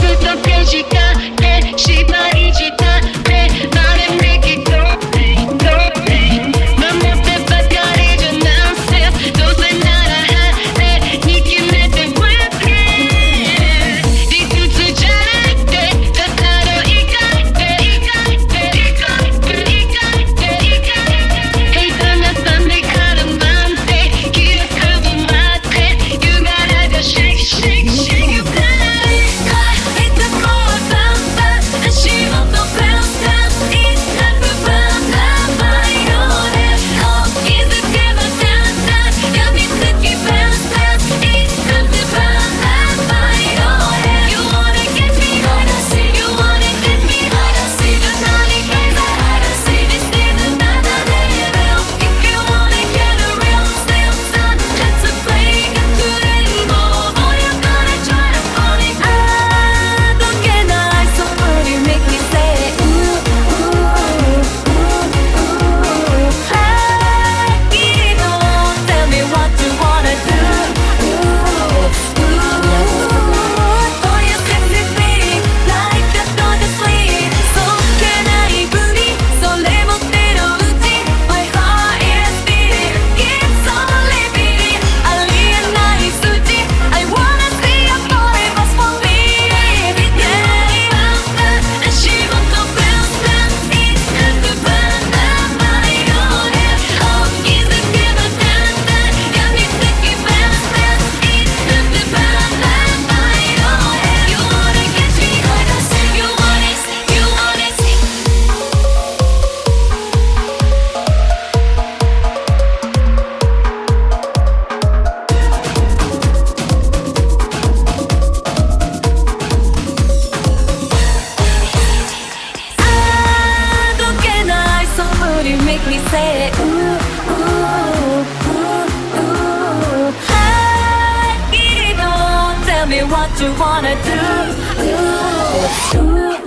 ずっとくじかってしまい make me say it. Ooh, ooh, ooh, ooh. I get it on. Tell me what you wanna do. Ooh, ooh.